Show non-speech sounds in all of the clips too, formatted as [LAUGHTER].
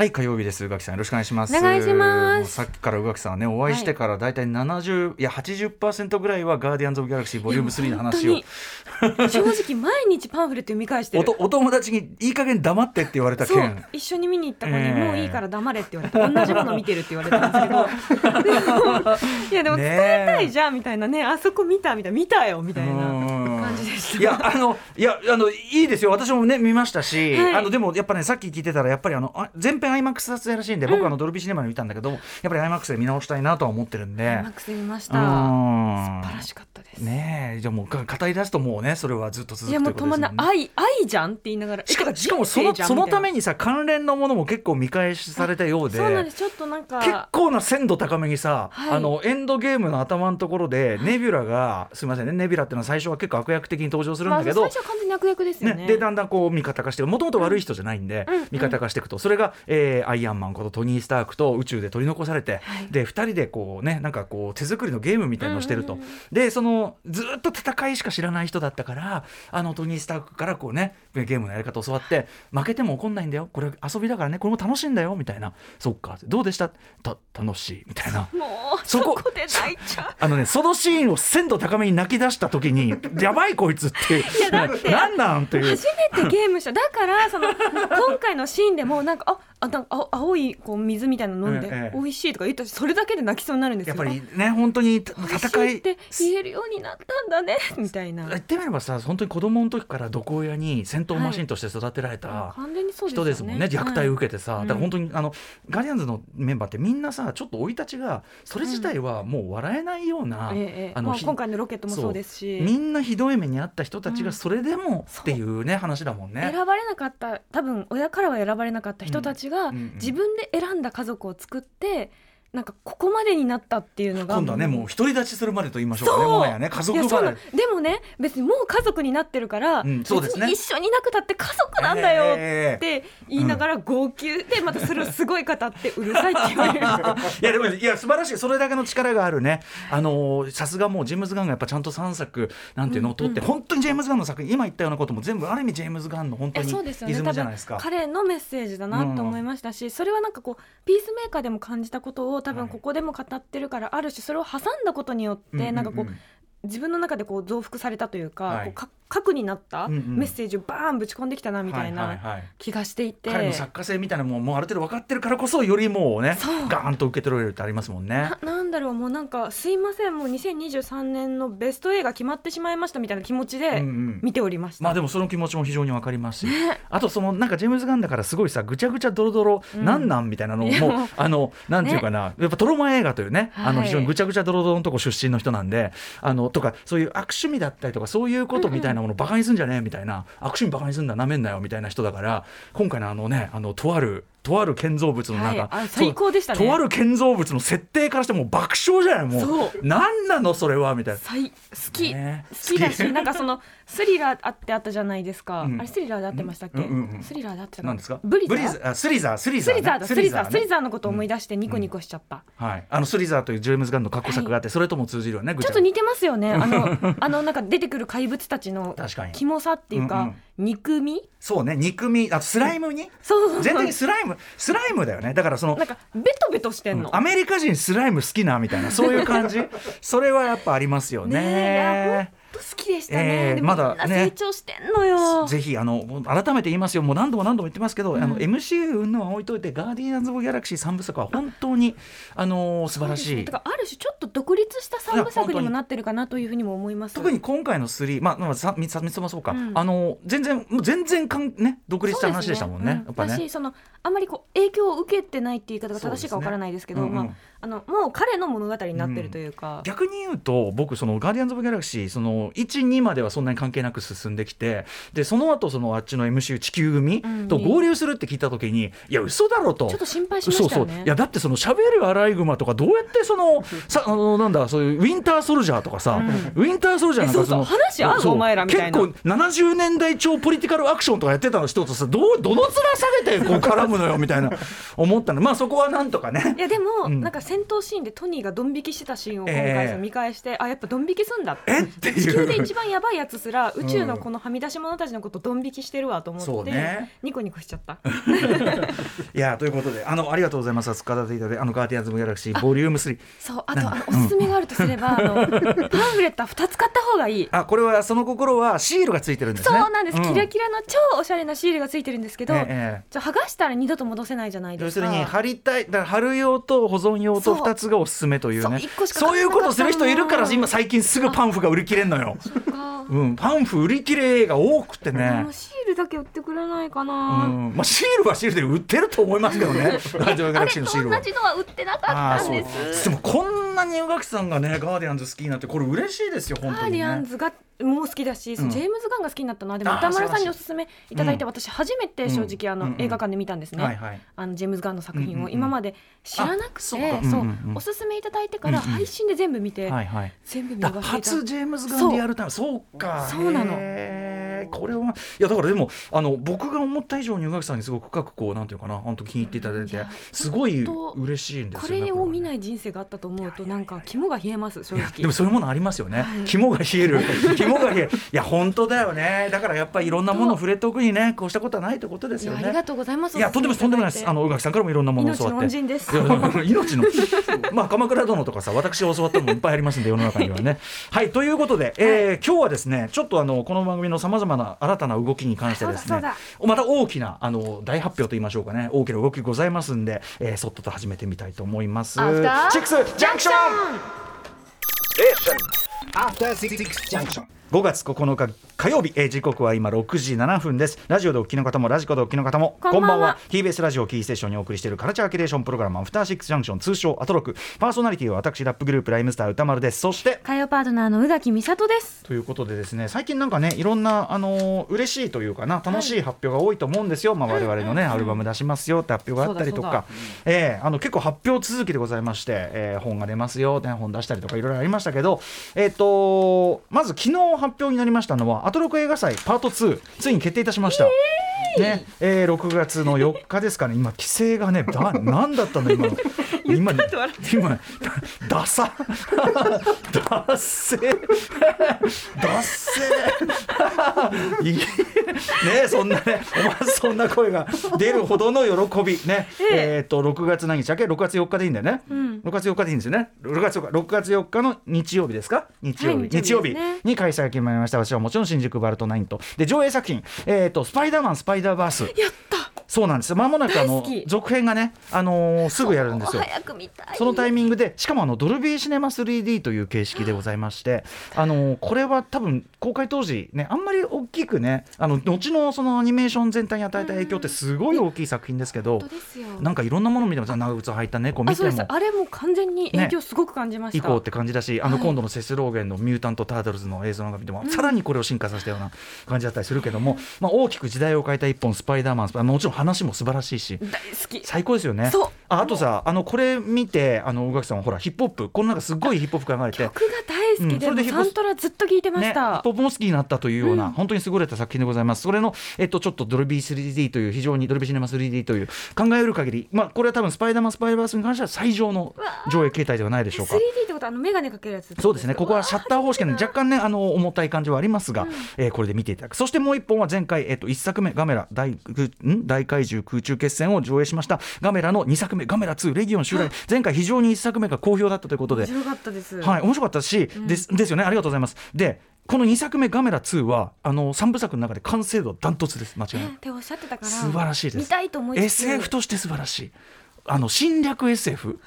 はい火曜日です。宇垣さんよろしくお願いします。お願いします。さっきから宇垣さんはねお会いしてからだい。たい70、い、や80%ぐらいはガーディアンズ・オブ・ギャラクシーボリューム3の話を。正直毎日パンフレット読み返してる。おとお友達にいい加減黙ってって言われた件一緒に見に行った子に、ええ。もういいから黙れって言われて同じもの見てるって言われたんですけど。で [LAUGHS] もいやでも伝えたいじゃんみたいな。ねあそこ見たみたいな。見たよみたいな感じでした。いやあのいやあのいいですよ。私もね見ましたし、はい。あのでもやっぱねさっき聞いてたらやっぱりあのあ全編 IMAX 撮影らしいんで、僕はあのドルビーシネマで見たんだけどやっぱり IMAX で見直したいなとは思ってるんで。マックス見ましうたん。素晴らしかったです、ねえじゃあもうか語り出すともうねそれはずっと続くいやもう止まんない。愛愛じゃんって言いながら。しかしかもそのそのためみにさ関連のものも結構見返しされたようでそうなんです。ちょっとなん結か構な鮮度高めにさ、はい。あのエンドゲームの頭のところでネビュラがすみませんねネビュラっていうのは最初は結構悪役的に登場するんまあ、最だけど、初は完全に悪役ですよね。ね、でだんだんこう味方化してもともと悪い人じゃないんで、うん味方化していくと。それが、えーアイアンマンことトニー・スタークと宇宙で取り残されて、はい。で2人でこうねなんかこう手作りのゲームみたいのをしてると、うん。うんうんでそのずっと戦いしか知らない人だったからあのトニー・スタークからこうねゲームのやり方を教わって負けても怒んないんだよ。これ遊びだからね。これも楽しいんだよ。みたいな。そっか。どうでした？た楽しい。みたいな。もうそこそこで泣いちゃう。あのね、そのシーンを鮮度高めに泣き出した時に [LAUGHS] やばいこいつっていう。やだってなんなんっていう。初めてゲームした。だからその今回のシーンでもなんかああなんかあ青いこう水みたいなの飲んで、ええ美味しいとか言ったしそれだけで泣きそうになるんですよ。やっぱりね本当に戦いいって言えるようになったんだねみたいな。言ってみればさ本当に子供の時から毒親に戦闘マシンとして育てられた人ですもんね虐待を受けてさ、はいだから本当にあのガーディアンズのメンバーってみんなさちょっと生い立ちがそれ自体はもう笑えないような、あ、あのひ今回のロケットもそうですし。みんなひどい目にあった人たちうん。がそれでもっていうね、話だもんね。選ばれなかった多分親からは選ばれなかった人たちがうんうん。自分で選んだ家族を作ってなんかここまでになったっていうのが。今度はねもう独り立ちするまでと言いましょうかね。もはやね家族でもね別にもう家族になってるから、うんそうですね。別に一緒にいなくたって家族なんだよっええて言いながら号泣でまたそれをすごい語ってうるさいって言われる。[LAUGHS] いやでもいや素晴らしい。それだけの力があるね。あのーさすがもうジェームズ・ガンがやっぱちゃんと3作なんていうのを取って、うん本当にジェームズ・ガンの作品今言ったようなことも全部ある意味ジェームズ・ガンの本当えにズムじゃないですか。彼のメッセージだなと思いましたし、それはなんかこうピースメーカーでも感じたことを多はい。分ここでも語ってるからある種それを挟んだことによって、うなんかこう自分の中でこう増幅されたというか、はい。こうか核になったうんうん。メッセージをバーンぶち込んできたなみたいなはい気がしていて、彼の作家性みたいなもんもうある程度分かってるからこそよりもうねガーンと受け取られるってありますもんね。な。なんだろうもうなんかすいませんもう2023年のベスト映画決まってしまいましたみたいな気持ちうんでうん。見ておりました。まあでもその気持ちも非常に分かりますし、ねあとそのなんかジェームズ・ガンだからすごいさぐちゃぐちゃドロドロ、うんなんなんみたいなのも [LAUGHS] あのなんていうかな、やっぱトロマ映画というね、あのはい非常にぐちゃぐちゃドロドロのとこ出身の人なんであのとかそういう悪趣味だったりとかそういうことみたいなものバカにすんじゃねえみたいな、悪趣味バカにすんだなめんなよみたいな人だから今回のあのねあのとあるとある建造物のなんか、はい。あ最高でしたね。とある建造物の設定からしてもう爆笑じゃない？もそう。うなのそれは？みたいな。最好き、ね。好きだしなんかそのスリラーあってあったじゃないですか、うん。あれスリラーであってましたっけ、うんうんうんスリラーであってたなんですか？ブリザー。あスリザー。スリザーね。スリザーだ。スリザーね。スリザー。のことを思い出してニコニコしちゃった、はい、あのスリザーというジェームズ・ガンの過去作があって、それとも通じるよね。ちょっと似てますよね。あのあのなんか出てくる怪物たちの確かに。キモさっていうか、うんうん憎み？そうね、肉味、あスライムに？そうそうそう全体にスライム、スライムだよね。だからそのなん。かベトベトしてんの、アメリカ人スライム好きなみたいなそういう感じ [LAUGHS] それはやっぱありますよねねと好きでしたね、えーまだね。成長してんのよ、ぜひあの改めて言いますよ。もう何度も何度も言ってますけど、うん。あの MCU 云々は置いといてガーディアンズ・オブ・ギャラクシー三部作は本当にあの素晴らしい。ね。ある種ちょっと独立した三部作にもなってるかなというふうにも思います。特に今回の3、まあ、まあ、さ三つ三つもそうか、うん。あの全然もう全然かん、ね、独立した話でしたもんね、やっぱね。そのあんまりこう影響を受けてないって言い方が正しいかわからないですけどうんうん。まあ、あのもう彼の物語になってるというか、逆に言うと僕そのガーディアンズ・オブ・ギャラクシーその12まではそんなに関係なく進んできてでその後そのあっちの MCU 地球組うん。と合流するって聞いた時に、いや嘘だろと。ちょっと心配しましたよね。そうそう。いやだってその喋るアライグマとかどうやってそのさあのなんだそういうウィンターソルジャーとかさ、ウィンターソルジャーなんかえそうそう。話合うお前らみたいな。結構70年代超ポリティカルアクションとかやってた人とさどうどの面下げてこう [LAUGHS] 絡むのよみたいな思ったの。まあそこはなんとかね。いやでも、うん。なんか戦闘シーンでトニーがドン引きしてたシーンを今ええ。回さ見返して、あやっぱドン引きすんだって。えっていう球で一番やばいやつすら宇宙のこのはみ出し者たちのことドン引きしてるわと思って、ね。ニコニコしちゃった。[LAUGHS] いやということであのありがとうございます。使っていただいてあのガーディアンズ・ギャラクシーボリューム3そうあとあのおすすめがあるとすれば、あのパンフレットは2つ買った方がいい。[LAUGHS] あこれはその心はシールがついてるんですね。そうなんです、キラキラの超おしゃれなシールがついてるんですけど、ええ剥がしたら二度と戻せないじゃないですか。要するに貼りたいだから貼る用と保存用とそう。2つがおすすめというそうね一個しかそういうことする人いるから今最近すぐパンフが売り切れんのよ、か。うん、パンフ売り切れが多くてあねだけ売ってくれないかうな、ん。まあ、シールはシールで売ってると思いますけどね。ガーディアンズ・ギャラクシーのシールは同。じのは売ってなかったんです。でもこんなに宇垣さんがねガーディアンズ好きになってこれ嬉しいですよ本当に、ね、ガーディアンズがもう好きだし、ジェームズ・ガンが好きになったのはでも歌丸さんにおすすめい。ただいて、私初めて正直あの、映画館で見たんですね、あのジェームズ・ガンの作品を、今まで知らなくてあそそうおすすめいただいてから配信で全部見て、はいはい。全部見だ逃していた。初ジェームズ・ガンリアルタイムそうか。そうなのこれはいやだからでもあの僕が思った以上に宇垣さんにすごく深くこうなんていうかな本当気に入っていただいてすごい嬉しいんですよこれを見いない人生があったと思うとなんか肝が冷えます正直。でもそういうものありますよね、はい。肝が冷える。肝が冷える。いや本当だよね。だからやっぱりいろんなものを触れておくにねこうしたことはないってことですよね。ありがとうございますいやとんでもとんでもないです。あの宇垣さんからもいろんなものを教わって。命の [LAUGHS] 命の。まあ鎌倉殿とかさ私が教わったのもいっぱいありますんで世の中にはね。はいということで、えー今日はですねちょっとあのこの番組のさまざまな新たな動きに関してですね。また大きなあの大発表と言いましょうかね。大きな動きございますんで、えー、そっとと始めてみたいと思います。アフターシックスジャンクション After Six Junction. 5月9日火曜日、えー時刻は今6時7分です。ラジオでお聞きの方もラジコでお聞きの方もこんばんは。TBS ラジオキーステーションにお送りしているカルチャーキュレーションプログラムアフターシックスジャンクション通称アトロク。パーソナリティは私ラップグループライムスター歌丸です。そして火曜パートナーの宇垣美里です。ということでですね最近なんかねいろんなあのー嬉しいというかな楽しい発表が多いと思うんですよ、まあ、我々のね、アルバム出しますよって発表があったりとか、えーあの結構発表続きでございまして、えー本が出ますよ、ね、本出したりとかいろいろありましたけど、えっとまず昨日発表になりましたのはアトロク映画祭パート2ついに決定いたしました。ね。えー、6月の4日ですかね、今、規制がね、だなんだったの、今の、[LAUGHS] 今、今、ダサ、[LAUGHS] ダッセ、ダッセ、ねそんなね、思わずそんな声が出るほどの喜び、ね、えっと、6月何日だっけ、6月4日でいいんだよね、ん。6月4日でいいんですよね、6月4日、6月4日の日曜日ですか、日曜日、はい日曜日日曜日に開催が決まりました、私はもちろん新宿バルトナインと、で上映作品、えっと、スパイダーマン、スパパイダーバース。やったそうなんです。まもなくあの続編がね、あのーすぐやるんですよ。早く見たい。そのタイミングでしかもあのドルビーシネマ 3D という形式でございまして、あのーこれは多分公開当時ねあんまり大きくねあの後のそのアニメーション全体に与えた影響ってすごい大きい作品ですけど本当ですよ。なんかいろんなもの見てもさ長靴を履いた猫見ても。あれも完全に影響すごく感じました、以降って感じだしあのはい。今度のセスローゲンのミュータント・タートルズの映像なんか見ても、さらにこれを進化させたような感じだったりするけども、まあ、大きく時代を変えた一本スパイダーマンもちろん話も素晴らしいし大好き。最高ですよね。そう。ああとさあのこれ見てあの宇垣さんはほらヒップホップこのなんかすごいヒップホップ考えて。曲が大好きで、うんでサントラずっと聞いてまね、ヒした、ップホップも好きになったというような、うん。本当に優れた作品でございます。それの、えっと、ちょっとドルビー 3D という、非常にドルビーシネマ 3D という、考えうる限り、まあ、これは多分スパイダーマン、スパイダーバースに関しては最上の上映形態ではないでしょうか。3D。ってことはあの眼鏡かけるやつそうですね、ここはシャッター方式で若干ね、あの重たい感じはありますが、えーこれで見ていただく、そしてもう一本は前回、えっと1作目、ガメラ大空ん？大怪獣空中決戦を上映しました、ガメラの2作目、ガメラ2、レギオン襲来、前回、非常に1作目が好評だったということで。面、白かったです、はい、面白かったし、ですですよね、ありがとうございます。で、この2作目、ガメラ2は、あの3部作の中で完成度ダントツです、間違いなく。ねっておっしゃってたから素晴らしいです。見たいと思い SF として素晴らしい。あの侵略 SF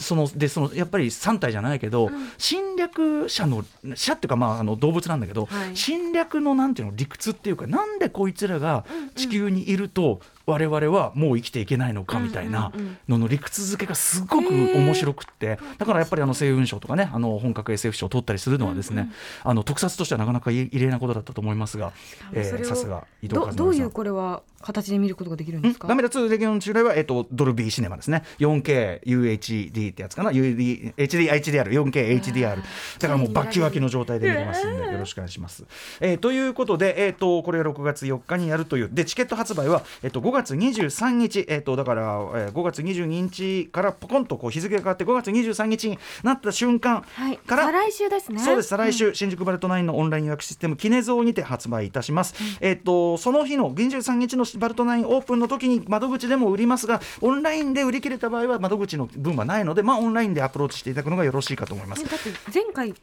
そのでそのやっぱり3体じゃないけど、侵略者の者っていうか、まあ、あの動物なんだけど、はい。侵略のなんていうの理屈っていうかなんでこいつらが地球にいると我々はもう生きていけないのかみたいなうん。うんうんのの理屈付けがすごく面白くってだからやっぱりあの星雲賞とかねあの本格 SF 賞を取ったりするのはですね、あの特撮としてはなかなか異異例なことだったと思いますが、えーさすが伊藤和どういうこれは形で見ることができるんですか？ガメラ2レギオン中来は、えっと、ドルビーシネマですね。4K、UHD、ってやつかな？UD HD HDR 4K HDR だからもうバッキバキの状態で見れますんでよろしくお願いします、えーということで、えー、とこれが6月4日にやるという。でチケット発売は、えー、と5月23日、えー、とだから、えー、5月22日からポコンとこう日付が変わって5月23日になった瞬間はい。から、再来週ですね。そうです。再来週、新宿バルトナインのオンライン予約システムキネゾーにて発売いたします、えっとその日の23日のバルトナインオープンの時に窓口でも売りますがオンラインで売り切れた場合は窓口の分はないのでまあオンラインでアプローチしていただくのがよろしいかと思います。ねだって前回9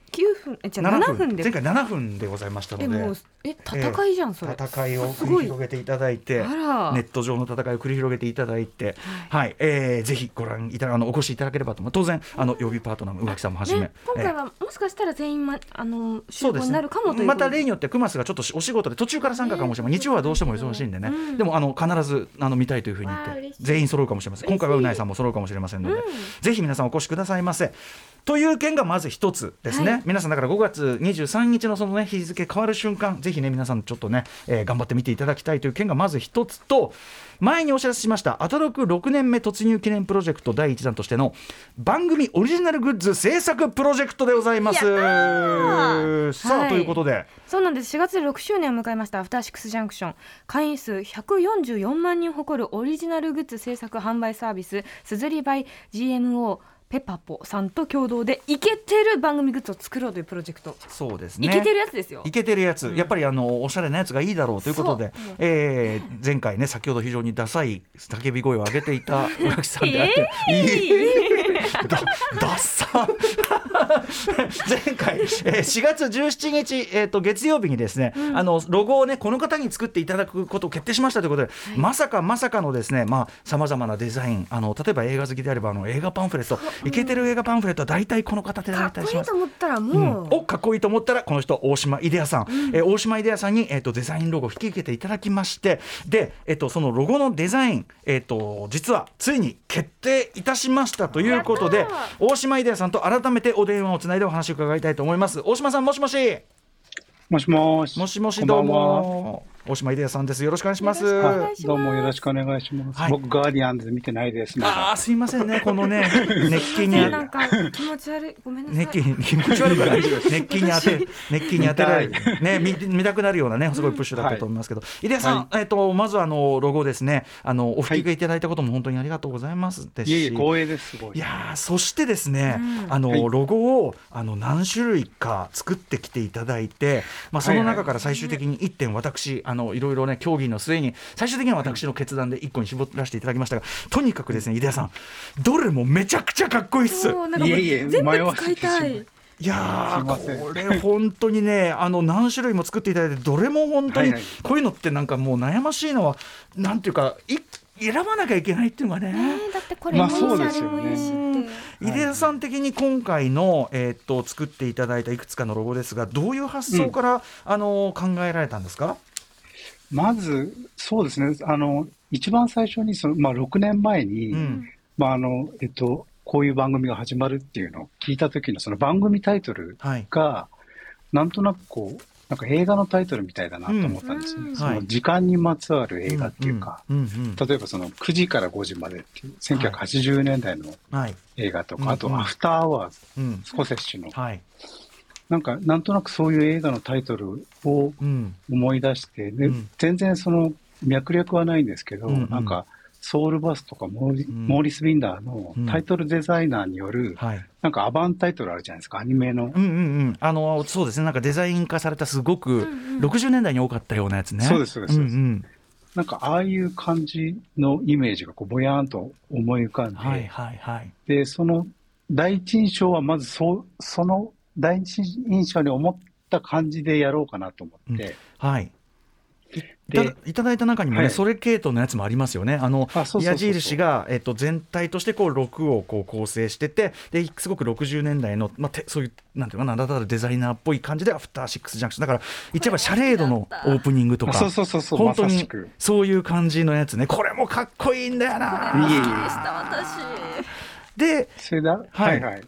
分えじゃあ7分。で。前回7分でございましたので。えもうえ戦いじゃんそれ、戦いを繰り広げていただいてあら。ネット上の戦いを繰り広げていただいて、はい。えーぜひご覧いただあのお越しいただければと思う。当然あの予備パートナーの宇垣さんもはじめ、ね、今えー。回はもしかしたら全員、ま、あの集合になるかもということで。また例によってクマスがちょっとお仕事で途中から参加かもしれません、日曜はどうしても忙しいんでね、うん。でもあの必ずあの見たいというふうに言って全員揃うかもしれません。今回はうないさんも揃うかもしれませんので、ぜひ皆さんお越しくださいませ。という件がまず一つですね、はい。皆さんだから5月23日のそのね日付変わる瞬間ぜひね皆さんちょっとね、えー頑張って見ていただきたいという件がまず一つと前にお知らせしましたアトロク6年目突入記念プロジェクト第1弾としての番組オリジナルグッズ制作プロジェクトでございます。さあ、はい。ということで。そうなんです。4月で6周年を迎えましたアフターシックスジャンクション。会員数144万人を誇るオリジナルグッズ制作販売サービスすずりバイ GMO ペパポさんと共同でイケてる番組グッズを作ろうというプロジェクト、そうですね。イケてるやつですよ。いけてるやつ、やっぱりあのおしゃれなやつがいいだろうということでえー前回ね先ほど非常にダサい叫び声を上げていた宇垣さんであって、えいいだダッサ。前回、えー4月17日、えー、と月曜日にですね、あのロゴをねこの方に作っていただくことを決定しましたということで、まさかまさかのですねまあさまざまなデザインあの例えば映画好きであればあの映画パンフレット。イケてる映画パンフレットは大体この方でやらかれたりします。っこいいと。思ったらう。ん。もう、おかっこいいと思ったらこの人大島イデアさん、えー大島イデアさんに、えー、とデザインロゴを引き受けていただきましてで、えー、とそのロゴのデザイン、えー、と実はついに決定いたしましたということでやった大島イデアさんと改めてお電話をつないでお話を伺いたいと思います。大島さんもしもし。もしもし。もしもしどうも大島イデアさんです。よろしくお願いします。どうもよろしくお願いします。はい。僕、ガーディアンズ見てないです。ね。ああすいませんね。このね [LAUGHS] 熱気にねなんか気持ち悪い。ごめんなさい。熱気に気持ち悪くない。熱気に当て。熱気に当て。られる見ね見見たくなるようなねすごいプッシュだったと思いますけど、井出さん、えっとまずあのロゴですね。あのお吹き替えいただいたことも本当にありがとうございますですし、い。えいえ、光栄です、すごい。いやーそしてですね、うん。あの、はい。ロゴをあの何種類か作ってきていただいて、まあ、その中から最終的に1点私あのいろいろね協議の末に最終的には私の決断で1個に絞らせていただきましたがとにかくですね井出さんどれもめちゃくちゃかっこいいっす。いえいえ全部使いたい。いやこれ本当にねあの何種類も作っていただいてどれも本当にこういうのってなんかもう悩ましいのはなんていうかい選ばなきゃいけないっていうのがね。ねだってこれまあもそうですよね。あれもいいし井出さん的に今回の、えーっと作っていただいたいくつかのロゴですがどういう発想から、あの考えられたんですか、まず、そうですね、あの、一番最初にその、まあ、6年前に、うん。まあ、あの、えっと、こういう番組が始まるっていうのを聞いた時のその番組タイトルはい。が、なんとなくこう、なんか映画のタイトルみたいだなと思ったんですね。うん。そはい。の時間にまつわる映画っていうか、例えばその9時から5時までっていう1980年代のはい。映画とか、うん。あとアフターアワーズ、うん。スコセッシの、はいなんかなんとなくそういう映画のタイトルをうん。思い出して、でうん。全然その脈略はないんですけど、うんうん。なんかソウルバスとかモーリ,、うん。モーリス・ビンダーのタイトルデザイナーによる、はい。なんかアバンタイトルあるじゃないですか、アニメの。うんうんうん。あのそうですね。なんかデザイン化されたすごくうんうん60年代に多かったようなやつね。そうですそうですんうん。なんかああいう感じのイメージがこうぼやーんと思い浮かんで、はいはいはい。で、その第一印象はまずそう、その第一印象に思った感じでやろうかなと思って、はい。いでたいただいた中にもね、はい。それ系統のやつもありますよね。あの矢印が、えっと、全体としてこう6をこう構成しててですごく60年代の、まあ、てそういうなんていうかな名だたるデザイナーっぽい感じでアフターシックスジャンクション。だから言っちゃえばシャレードのオープニングとか。あそうそうそうそう本当にそういう感じのやつね。これもかっこいいんだよな。いえいえした私。でそれだ、はい、はい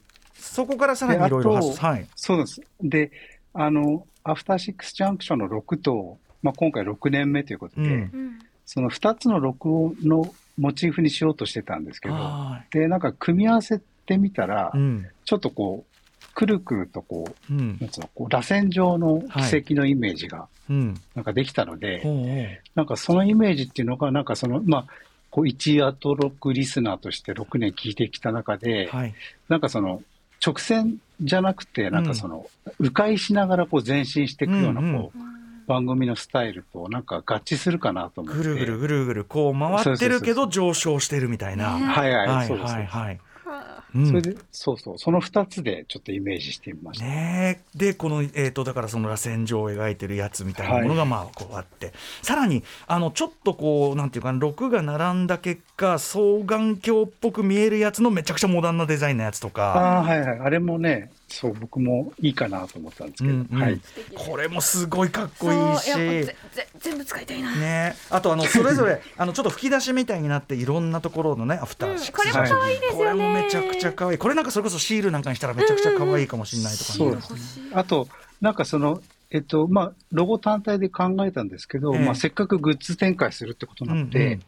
そこからさらにいろいろ発はい。そうです。で、あの、アフターシックスジャンクションの6と、まあ、今回6年目ということで、うん。うんその2つの録音のモチーフにしようとしてたんですけど、はで、なんか組み合わせってみたら、うん。ちょっとこう、くるくるとこう、うん。こう、螺旋状の奇跡のイメージが、うん。なんかできたので、ほうほう。なんかそのイメージっていうのが、なんかその、まあ、こう、一アトロックリスナーとして6年聞いてきた中で、はい。なんかその、直線じゃなくて、なんかその、迂回しながらこう前進していくような、こう、番組のスタイルとなんか合致するかなと思って。ぐるぐるぐるぐるこう回ってるけど上昇してるみたいな。ねはいはい、はいそうです。はいはい。はうんそれで、そうそう、その2つでちょっとイメージしてみました。ねえでこの、えー、とだからその螺旋状を描いてるやつみたいなものがまあこうあって、さらにあのちょっとこうなんていうかな6が並んだ結果双眼鏡っぽく見えるやつのめちゃくちゃモダンなデザインのやつとか。ああ、はいはい。あれもね、そう、僕もいいかなと思ったんですけど、うんうん。はい。これもすごいかっこいいし。そうやっぱぜぜ全部使いたいな、ね、あとあのそれぞれ [LAUGHS] あのちょっと吹き出しみたいになっていろんなところのねアフターシックス。うんこれも可愛いですよね。これもめちゃくちゃ可愛い。これなんかそれこそシールなんかにしたらめちゃくちゃ可愛いかもしれないとか。ね、そうですね。あと、なんかその、えっと、まあ、ロゴ単体で考えたんですけど、ええ。まあ、せっかくグッズ展開するってことなので、うんうん。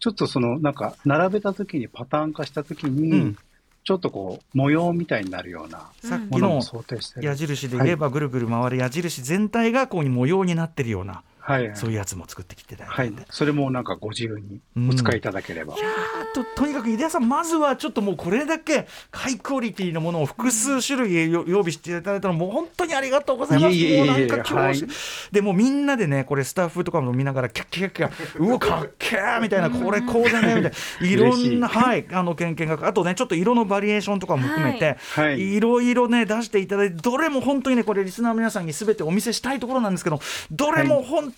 ちょっとその、なんか、並べた時にパターン化した時に、うんちょっとこう、模様みたいになるようなさっきのものも想定してる。矢印で言えばぐるぐる回る矢印全体がこう模様になってるようなはい、はい。そういうやつも作ってきてたはい。んで。それもなんかご自由にお使いいただければ。あととにかく井出さんまずはちょっともうこれだけハイクオリティのものを複数種類よ用意していただいたのもう本当にありがとうございます。いもうなんか今日、はい。でもうみんなでねこれスタッフとかも見ながらキャッキャッキャッキャッうわかっけーみたいなこれこうじゃねみたいな。いろんなはい。あの経験があとねちょっと色のバリエーションとかも含めて、はい。いろいろね出していただいてどれも本当にねこれリスナーの皆さんに全てお見せしたいところなんですけどどれも本当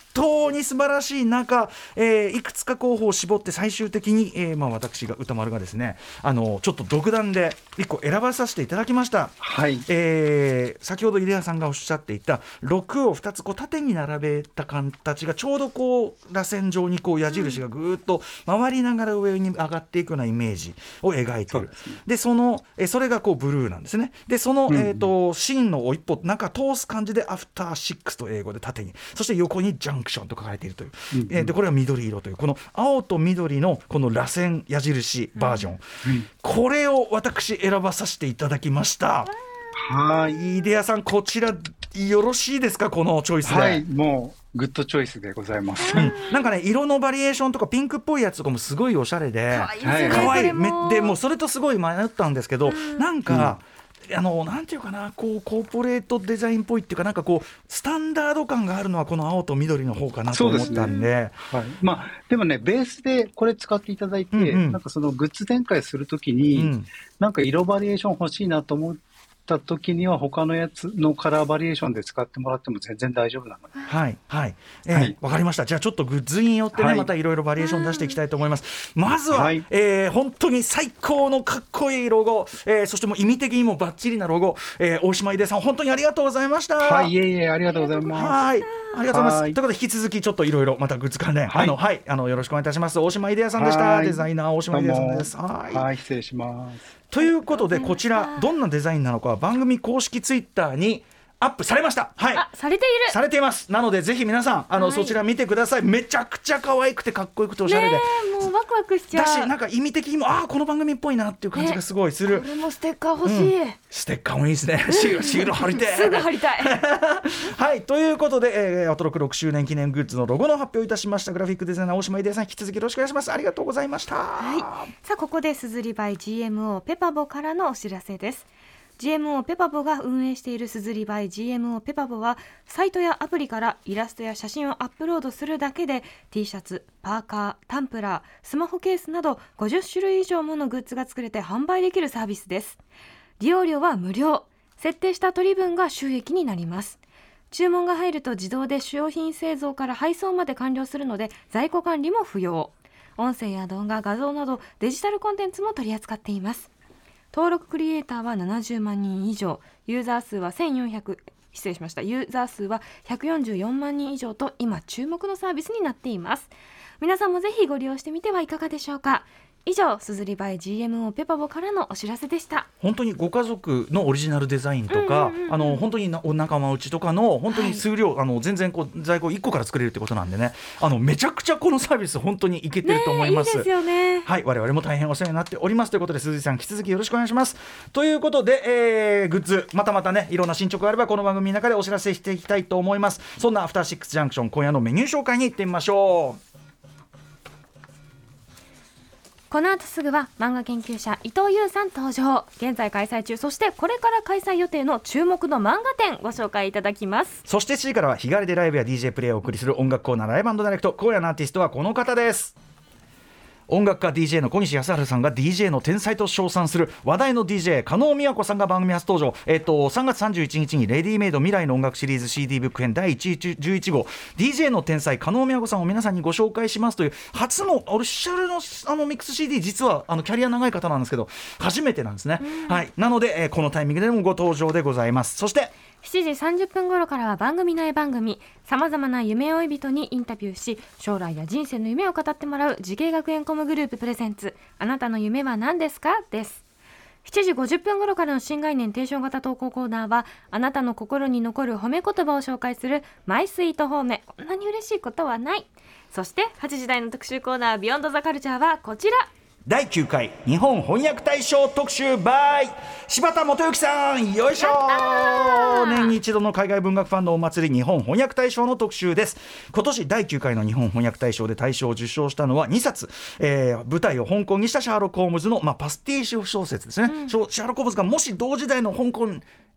に素晴らしい中、えーいくつか候補を絞って最終的に、えーまあ、私が歌丸がですねあのちょっと独断で1個選ばさせていただきました。はい。えー先ほど入谷さんがおっしゃっていた6を2つこう縦に並べた形がちょうどこう螺旋状にこう矢印がぐーっと回りながら上に上がっていくようなイメージを描いてる。でそのえーそれがこうブルーなんですね。でその、うん。えー、と芯の一歩中通す感じでアフターシックスと英語で縦に。そして横にジャンクションと書かれているという、うんうんえーでこれは緑色というこの青と緑のこの螺旋矢印バージョン、これを私選ばさせていただきました。はい。井出谷さん、こちらよろしいですか、このチョイスで。はい。もう、グッドチョイスでございます。うんなんかね、色のバリエーションとか、ピンクっぽいやつとかもすごいおしゃれで。可愛いいこれもめでもうそれとすごい迷ったんですけど、なんか、あのなんていうかなこうコーポレートデザインっぽいっていうかなんかこうスタンダード感があるのはこの青と緑の方かなと思ったんで。はい。まあ、でもね、ベースでこれ使っていただいて、うんうん。なんかそのグッズ展開するときうに、ん。なんか色バリエーション欲しいなと思ったときには、他のやつのカラーバリエーションで使ってもらっても全然大丈夫なので。はいはい、えーはい。わかりました。じゃあちょっとグッズによってね、はい。またいろいろバリエーション出していきたいと思います。まずは、はい。えー本当に最高のかっこいいロゴ、えーそしてもう意味的にもバッチリなロゴ、えー大島井出さん本当にありがとうございました。はい、いえいえ、ありがとうございます。はい、ありがとうございます。はい。ということで、引き続き、ちょっといろいろ、またグッズ関連、はい。あの、はい、あの、よろしくお願いいたします。大島イデアさんでした。はい。デザイナー大島イデアさんです。はい、失礼します。ということで、こちら、どんなデザインなのかは、番組公式ツイッターにアップされました。はい。あされているされています。なので、ぜひ皆さん、あの、はいそちら見てください。めちゃくちゃ可愛くて、かっこよくて、おしゃれで。もうワクワクしちゃうだし、なんか意味的にも、ああ、この番組っぽいなっていう感じがすごいするこ。れもステッカー欲しい、ステッカーもいいですね。シール、シール貼りてえすぐ貼りたい [LAUGHS] はいということで、えー、アトロク6周年記念グッズのロゴの発表いたしましたグラフィックデザイナー大島依提亜さん引き続きよろしくお願いしますありがとうございました、さあここで鈴りバイ GMO ペパボからのお知らせです GMO ペパボが運営している鈴りバイ GMO ペパボはサイトやアプリからイラストや写真をアップロードするだけで T シャツ、パーカー、タンブラー、スマホケースなど50種類以上ものグッズが作れて販売できるサービスです。利用料は無料。設定した取り分が収益になります。注文が入ると自動で商品製造から配送まで完了するので在庫管理も不要。音声や動画画像などデジタルコンテンツも取り扱っています。登録クリエイターは70万人以上。ユーザー数は1400失礼しました。ユーザー数は144万人以上と今注目のサービスになっています。皆さんもぜひご利用してみてはいかがでしょうか？以上すずりバイ GMO ペパボからのお知らせでした。本当にご家族のオリジナルデザインとか、あの本当になお仲間内とかの本当に数量、あの全然こう在庫1個から作れるってことなんでね。あのめちゃくちゃこのサービス本当にいけてると思います。ねいいですよね。はい我々も大変お世話になっております。ということで鈴木さん引き続きよろしくお願いします。ということで、えーグッズまたまたねいろんな進捗があればこの番組の中でお知らせしていきたいと思います。そんなアフターシックスジャンクション今夜のメニュー紹介に行ってみましょうこの後すぐは漫画研究者伊藤優さん登場。現在開催中。そしてこれから開催予定の注目の漫画展ご紹介いただきます。そして7時からは日帰りでライブや DJ プレイをお送りする音楽コーナーライブダイレクト。今夜のアーティストはこの方です。音楽家 DJ の小西康晴さんが DJ の天才と称賛する話題の DJ 加納美和子さんが番組初登場、えっと3月31日にレディメイド未来の音楽シリーズ CD ブック編第11号。DJ の天才加納美和子さんを皆さんにご紹介しますという初のオフィシャルのあのミックス CD 実はあのキャリア長い方なんですけど初めてなんですね、はい。なので、えーこのタイミングでもご登場でございます。そして7時30分頃からは番組内番組さまざまな夢追い人にインタビューし将来や人生の夢を語ってもらう滋慶学園 COM グループプレゼンツ。あなたの夢は何ですか？です。7時50分頃からの新概念提唱型投稿コーナーはあなたの心に残る褒め言葉を紹介するマイスイート褒め。こんなに嬉しいことはない。そして8時台の特集コーナービヨンドザカルチャーはこちら。第9回日本翻訳大賞特集 by 柴田元幸さんよいしょ。ー。年に一度の海外文学ファンのお祭り日本翻訳大賞の特集です。今年第9回の日本翻訳大賞で大賞を受賞したのは2冊、えー舞台を香港にしたシャーロック・ホームズの、まあ、パスティッシュ小説ですね、シャシャーロック・ホームズがもし同時代の香港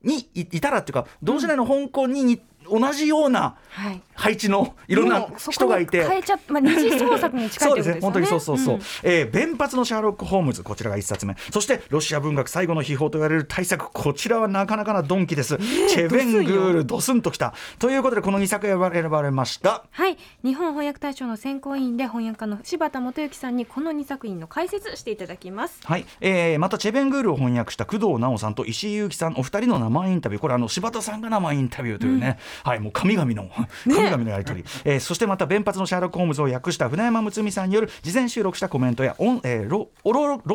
にいいたらっていうか同時代の香港にに同じようなはい。配置のいろんな人がいて。変えちゃっまあ、二次創作に近いそうことですよ [LAUGHS] ね。本当にそうそうそう、ん。えー弁髪のシャーロック・ホームズ、こちらが一冊目、そしてロシア文学最後の秘宝と言われる大作、こちらはなかなかなドンキです、チェベングール、ドスンときた。ということで、この2作選ばれました。はい。日本翻訳大賞の選考委員で翻訳家の柴田元幸さんにこの2作品の解説していただきます。はい。えーまたチェベングールを翻訳した工藤直さんと石井祐樹さんお二人の生インタビュー。これあの柴田さんが生インタビューというね、はいもう神々の神々のやり取り、えーそしてまた弁髪のシャーロック・ホームズを訳した船山睦美さんによる事前収録したコメントや音、えー、朗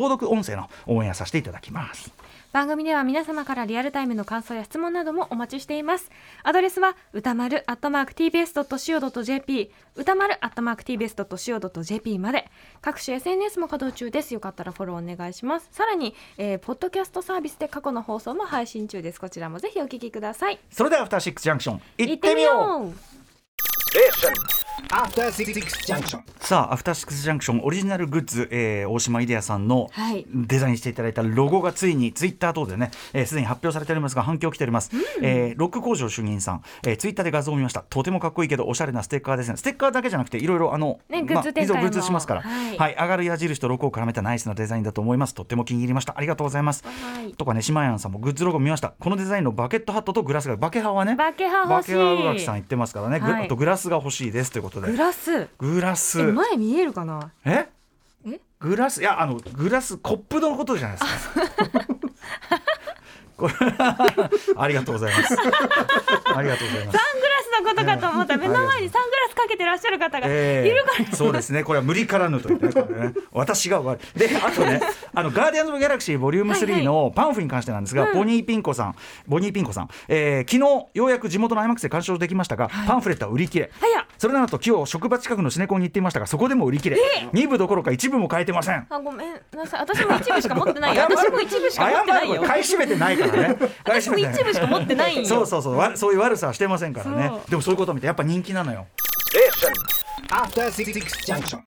読音声の応援させていただきます。番組では皆様からリアルタイムの感想や質問などもお待ちしています。アドレスは歌丸 @tbs.co.jp 歌丸 @tbs.co.jp まで。各種 SNS も稼働中です。よかったらフォローお願いします。さらに、えーポッドキャストサービスで過去の放送も配信中です。こちらもぜひお聞きください。それではアフターシックスジャンクション行行ってみようう After Six Junction. さあアフターシックスジャンクションオリジナルグッズ、えー大島イデアさんのはい。デザインしていただいたロゴがついにツイッター等でねすで、えー既に発表されておりますが反響来ております、えーロック工場主任さん、えーツイッターで画像を見ました。とてもかっこいいけどおしゃれなステッカーですね。ステッカーだけじゃなくていろいろあの、ねグッズ展開も。いつもグッズしますから。はい。上がる矢印とロゴを絡めたナイスなデザインだと思います。とっても気に入りました。ありがとうございます。はい。とかね島谷さんもグッズロゴ見ました。このデザインのバケットハットとグラスがバケハはね。バケハ欲しい。バケハ宇垣さん言ってますからね、グはい。あとグラスが欲しいですということで。グラス。グラス。え前見えるかな？え？え？グラス？いやあのグラスコップのことじゃないですか。[LAUGHS] これありがとうございます。ありがとうございます。サングラスのことかと思った。ら目の前にサングラスかけてらっしゃる方がいえ。えるから、そうですね。これは無理からぬというねこれね。私が悪い。であとね [LAUGHS] あのガーディアンズ・オブ・ギャラクシーボリューム3のパンフに関してなんですが、ボニーピンコさん。ボニーピンコさん、えー昨日ようやく地元の IMAX で鑑賞できましたが、パンフレットは売り切れ。それなのと今日職場近くのシネコンに行っていましたがそこでも売り切れ、2部どころか1部も買えてません。あごめん。なさい。私も一部しか持ってないよ。私も一部しか持ってないよ。買い占めてないからね。買 [LAUGHS] い私も一部しか持ってないよ。[LAUGHS] そうそうそう。わそういう悪さはしてませんからね。でもそういうことを見てやっぱ人気なのよ After 66 junction.